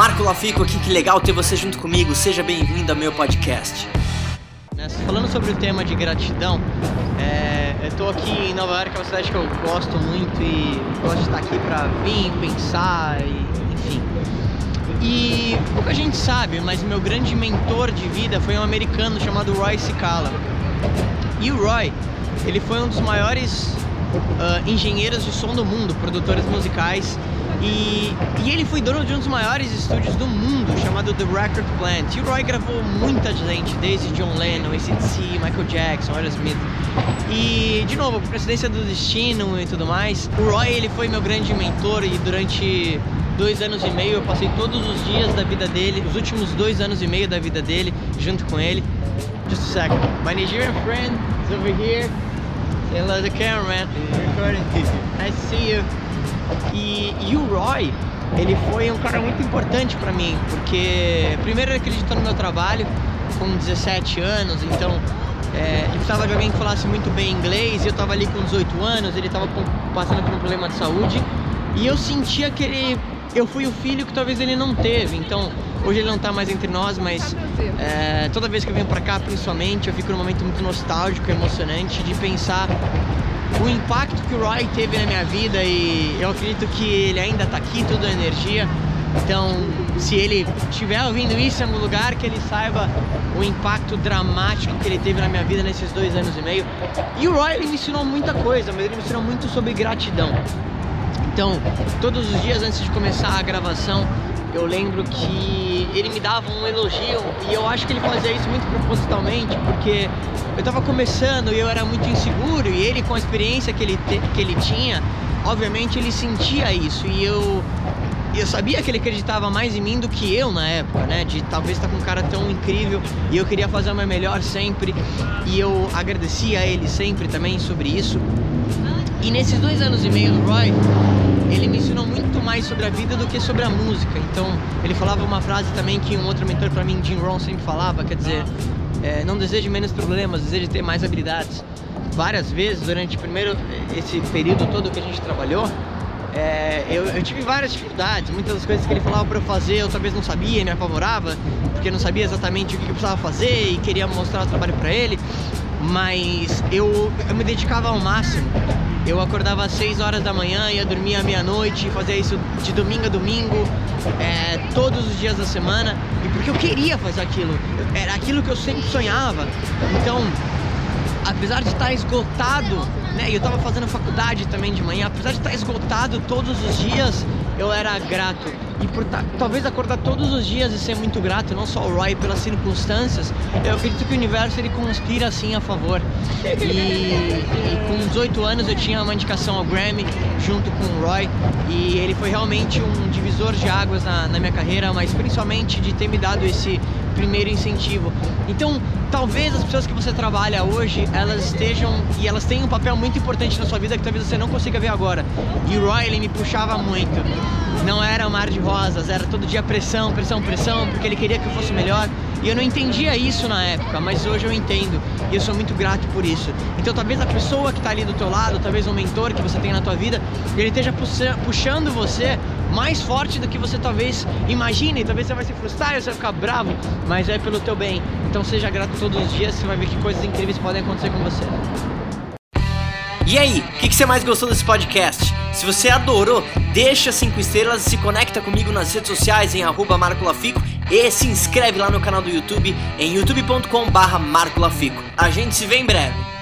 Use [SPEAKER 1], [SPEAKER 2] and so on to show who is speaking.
[SPEAKER 1] Marco Lafico aqui, que legal ter você junto comigo. Seja bem-vindo ao meu podcast.
[SPEAKER 2] Né, falando sobre o tema de gratidão, é, eu estou aqui em Nova York, é uma cidade que eu gosto muito e gosto de estar aqui para vir, pensar, e, enfim. E pouca gente sabe, mas meu grande mentor de vida foi um americano chamado Roy Cicala. E o Roy, ele foi um dos maiores uh, engenheiros de som do mundo, produtores musicais. E, e, ele foi dono de um dos maiores estúdios do mundo, chamado The Record Plant. E o Roy gravou muita gente, desde John Lennon, ACDC, Michael Jackson, Aerosmith. E, de novo, por coincidência do destino e tudo mais, o Roy ele foi meu grande mentor e durante dois anos e meio eu passei todos os dias da vida dele, os últimos dois anos e meio da vida dele, junto com ele. Just a second. My Nigerian friend is over here. Say hello to the cameraman. Recording. Nice to see you. E, e o Roy, ele foi um cara muito importante para mim, porque primeiro ele acreditou no meu trabalho com 17 anos, então é, ele precisava de alguém que falasse muito bem inglês, eu estava ali com 18 anos, ele estava passando por um problema de saúde e eu sentia que ele eu fui o filho que talvez ele não teve, então hoje ele não está mais entre nós, mas é, toda vez que eu venho para cá, principalmente, eu fico num momento muito nostálgico, emocionante de pensar o impacto que o Roy teve na minha vida e eu acredito que ele ainda está aqui, toda a energia. Então, se ele estiver ouvindo isso em algum lugar, que ele saiba o impacto dramático que ele teve na minha vida nesses dois anos e meio. E o Roy ele me ensinou muita coisa, mas ele me ensinou muito sobre gratidão. Então, todos os dias antes de começar a gravação, eu lembro que ele me dava um elogio e eu acho que ele fazia isso muito propositalmente, porque eu tava começando e eu era muito inseguro e ele com a experiência que ele, te, que ele tinha, obviamente ele sentia isso e eu eu sabia que ele acreditava mais em mim do que eu na época, né? De talvez estar com um cara tão incrível e eu queria fazer o meu melhor sempre e eu agradecia a ele sempre também sobre isso. E nesses dois anos e meio do Roy, ele me ensinou muito mais sobre a vida do que sobre a música. Então, ele falava uma frase também que um outro mentor para mim, Jim Rohn, sempre falava, quer dizer, é, não deseje menos problemas, deseje ter mais habilidades. Várias vezes durante primeiro esse período todo que a gente trabalhou, é, eu, eu, tive várias dificuldades, muitas das coisas que ele falava para eu fazer eu talvez não sabia me apavorava, porque não sabia exatamente o que eu precisava fazer e queria mostrar o trabalho para ele, mas eu, eu me dedicava ao máximo. Eu acordava às 6 horas da manhã, ia dormir à meia-noite, fazia isso de domingo a domingo, é, todos os dias da semana, e porque eu queria fazer aquilo, era aquilo que eu sempre sonhava. Então, apesar de estar esgotado, né? Eu estava fazendo faculdade também de manhã, apesar de estar esgotado todos os dias, eu era grato. E por talvez acordar todos os dias e ser muito grato, não só o Roy pelas circunstâncias, eu acredito que o universo ele conspira assim a favor. E, e com 18 anos eu tinha uma indicação ao Grammy junto com o Roy e ele foi realmente um divisor de águas na, na minha carreira, mas principalmente de ter me dado esse primeiro incentivo. Então, talvez as pessoas que você trabalha hoje, elas estejam e elas têm um papel muito importante na sua vida que talvez você não consiga ver agora. E o Roy, ele me puxava muito. Não era um mar de rosas, era todo dia pressão, pressão, pressão, porque ele queria que eu fosse melhor. E eu não entendia isso na época, mas hoje eu entendo e eu sou muito grato por isso. Então talvez a pessoa que está ali do teu lado, talvez um mentor que você tem na tua vida, ele esteja puxando você mais forte do que você talvez imagine. Talvez você vai se frustrar, você vai ficar bravo, mas é pelo teu bem. Então seja grato todos os dias, você vai ver que coisas incríveis podem acontecer com você.
[SPEAKER 1] E aí, o que, que, você mais gostou desse podcast? Se você adorou, deixa 5 estrelas e se conecta comigo nas redes sociais em arroba e se inscreve lá no canal do YouTube em youtube.com barra. A gente se vê em breve.